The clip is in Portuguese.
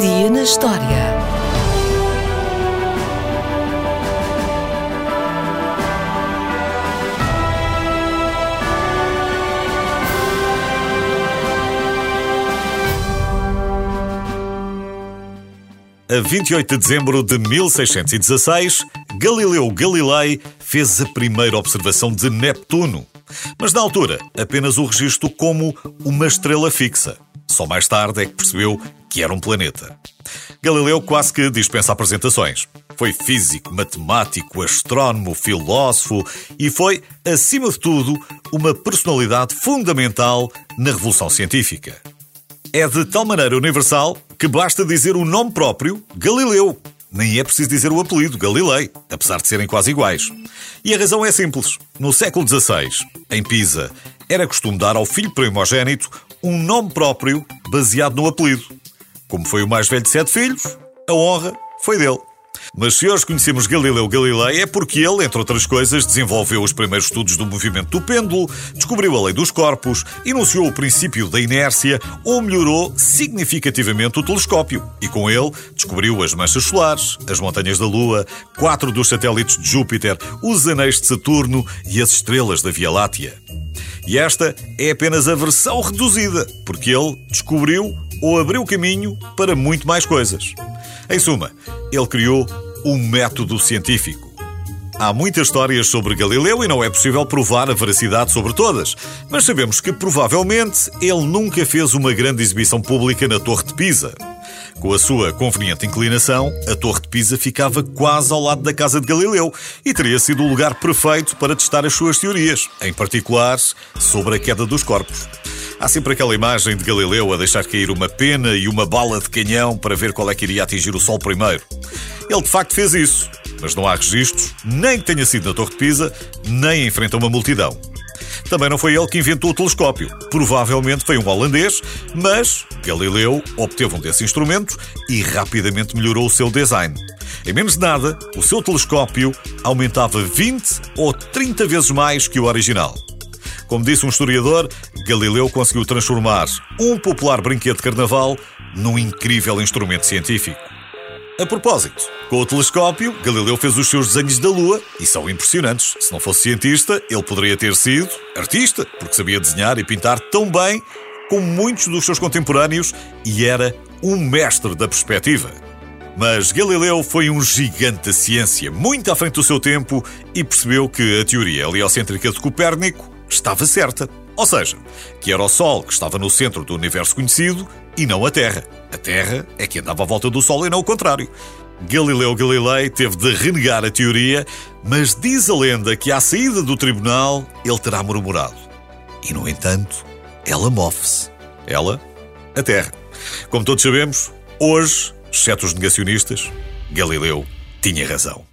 Dia na história. A 28 de dezembro de 1616, Galileu Galilei fez a primeira observação de Neptuno. Mas na altura, apenas o registrou como uma estrela fixa. Só mais tarde é que percebeu que era um planeta. Galileu quase que dispensa apresentações. Foi físico, matemático, astrónomo, filósofo e foi, acima de tudo, uma personalidade fundamental na revolução científica. É de tal maneira universal que basta dizer o nome próprio, Galileu. Nem é preciso dizer o apelido, Galilei, apesar de serem quase iguais. E a razão é simples. No século XVI, em Pisa, era costume dar ao filho primogênito um nome próprio baseado no apelido. Como foi o mais velho de sete filhos, a honra foi dele. Mas se hoje conhecemos Galileu Galilei é porque ele, entre outras coisas, desenvolveu os primeiros estudos do movimento do pêndulo, descobriu a lei dos corpos, enunciou o princípio da inércia ou melhorou significativamente o telescópio. E com ele descobriu as manchas solares, as montanhas da Lua, quatro dos satélites de Júpiter, os anéis de Saturno e as estrelas da Via Láctea. E esta é apenas a versão reduzida, porque ele descobriu ou abriu caminho para muito mais coisas. Em suma, ele criou um método científico. Há muitas histórias sobre Galileu e não é possível provar a veracidade sobre todas, mas sabemos que provavelmente ele nunca fez uma grande exibição pública na Torre de Pisa. Com a sua conveniente inclinação, a Torre de Pisa ficava quase ao lado da casa de Galileu e teria sido o lugar perfeito para testar as suas teorias, em particular sobre a queda dos corpos. Há sempre aquela imagem de Galileu a deixar cair uma pena e uma bala de canhão para ver qual é que iria atingir o Sol primeiro. Ele de facto fez isso, mas não há registros, nem que tenha sido na Torre de Pisa, nem em frente a uma multidão. Também não foi ele que inventou o telescópio. Provavelmente foi um holandês, mas Galileu obteve um desses instrumentos e rapidamente melhorou o seu design. Em menos de nada, o seu telescópio aumentava 20 ou 30 vezes mais que o original. Como disse um historiador, Galileu conseguiu transformar um popular brinquedo de carnaval num incrível instrumento científico. A propósito, com o telescópio, Galileu fez os seus desenhos da Lua e são impressionantes. Se não fosse cientista, ele poderia ter sido artista, porque sabia desenhar e pintar tão bem como muitos dos seus contemporâneos e era um mestre da perspectiva. Mas Galileu foi um gigante da ciência, muito à frente do seu tempo, e percebeu que a teoria heliocêntrica de Copérnico estava certa. Ou seja, que era o Sol que estava no centro do universo conhecido e não a Terra. A Terra é que andava à volta do Sol e não o contrário. Galileu Galilei teve de renegar a teoria, mas diz a lenda que à saída do tribunal ele terá murmurado. E, no entanto, ela move-se. Ela, a Terra. Como todos sabemos, hoje, exceto os negacionistas, Galileu tinha razão.